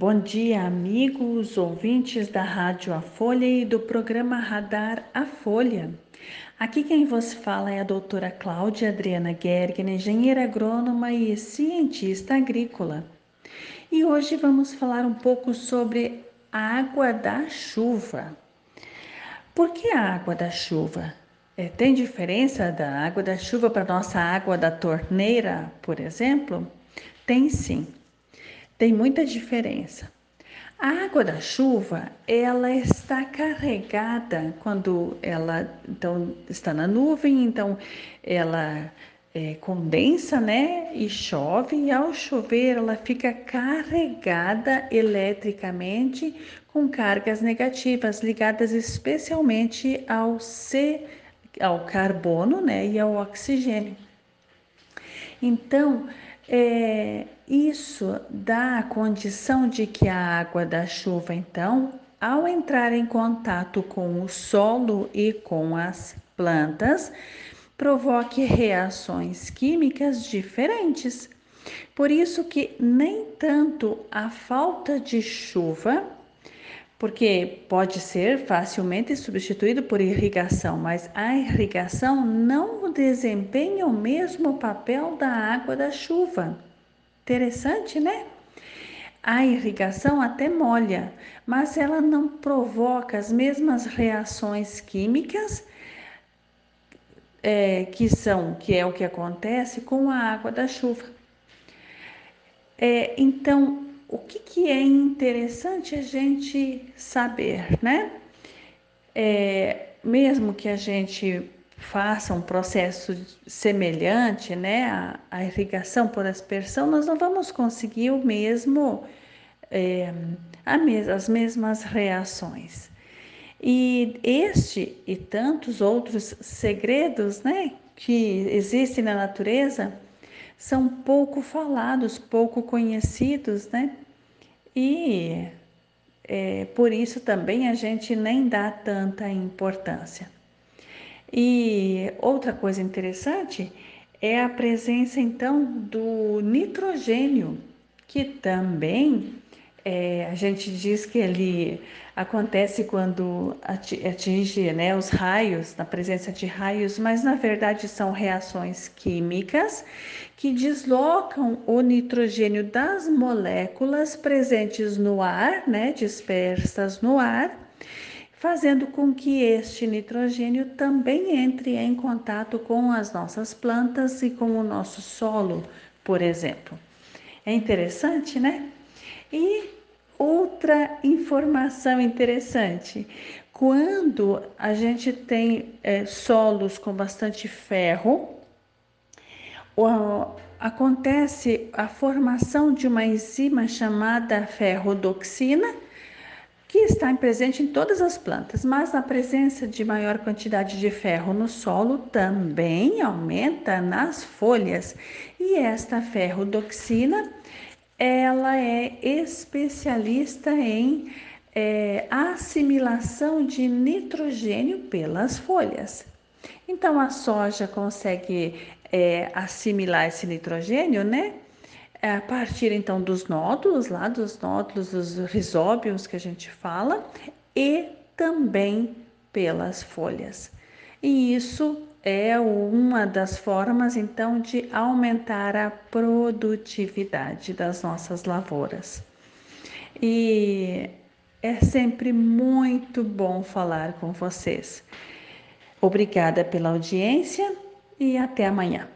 Bom dia, amigos, ouvintes da Rádio A Folha e do programa Radar A Folha. Aqui quem vos fala é a doutora Cláudia Adriana Gergen, engenheira agrônoma e cientista agrícola. E hoje vamos falar um pouco sobre a água da chuva. Por que a água da chuva? É, tem diferença da água da chuva para nossa água da torneira, por exemplo? Tem sim tem muita diferença. A água da chuva, ela está carregada quando ela então está na nuvem, então ela é, condensa, né, e chove. E ao chover, ela fica carregada eletricamente com cargas negativas ligadas especialmente ao C, ao carbono, né, e ao oxigênio. Então, é, isso dá a condição de que a água da chuva, então, ao entrar em contato com o solo e com as plantas, provoque reações químicas diferentes. Por isso que nem tanto a falta de chuva, porque pode ser facilmente substituído por irrigação, mas a irrigação não desempenha o mesmo papel da água da chuva. Interessante, né? A irrigação até molha, mas ela não provoca as mesmas reações químicas é, que são, que é o que acontece com a água da chuva. É, então, o que, que é interessante a gente saber, né? É, mesmo que a gente faça um processo semelhante, né, a, a irrigação por aspersão, nós não vamos conseguir o mesmo, é, mes as mesmas reações. E este e tantos outros segredos, né, que existem na natureza, são pouco falados, pouco conhecidos, né? E é, por isso também a gente nem dá tanta importância. E outra coisa interessante é a presença então do nitrogênio, que também é, a gente diz que ele acontece quando atinge né, os raios, na presença de raios, mas na verdade são reações químicas que deslocam o nitrogênio das moléculas presentes no ar, né, dispersas no ar, fazendo com que este nitrogênio também entre em contato com as nossas plantas e com o nosso solo, por exemplo. É interessante, né? E outra informação interessante: quando a gente tem é, solos com bastante ferro, acontece a formação de uma enzima chamada ferrodoxina que está presente em todas as plantas, mas a presença de maior quantidade de ferro no solo também aumenta nas folhas. E esta ferrodoxina, ela é especialista em é, assimilação de nitrogênio pelas folhas. Então a soja consegue é, assimilar esse nitrogênio, né? É a partir então dos nódulos, lá dos nódulos, dos risóbios que a gente fala, e também pelas folhas. E isso é uma das formas então de aumentar a produtividade das nossas lavouras. E é sempre muito bom falar com vocês. Obrigada pela audiência e até amanhã.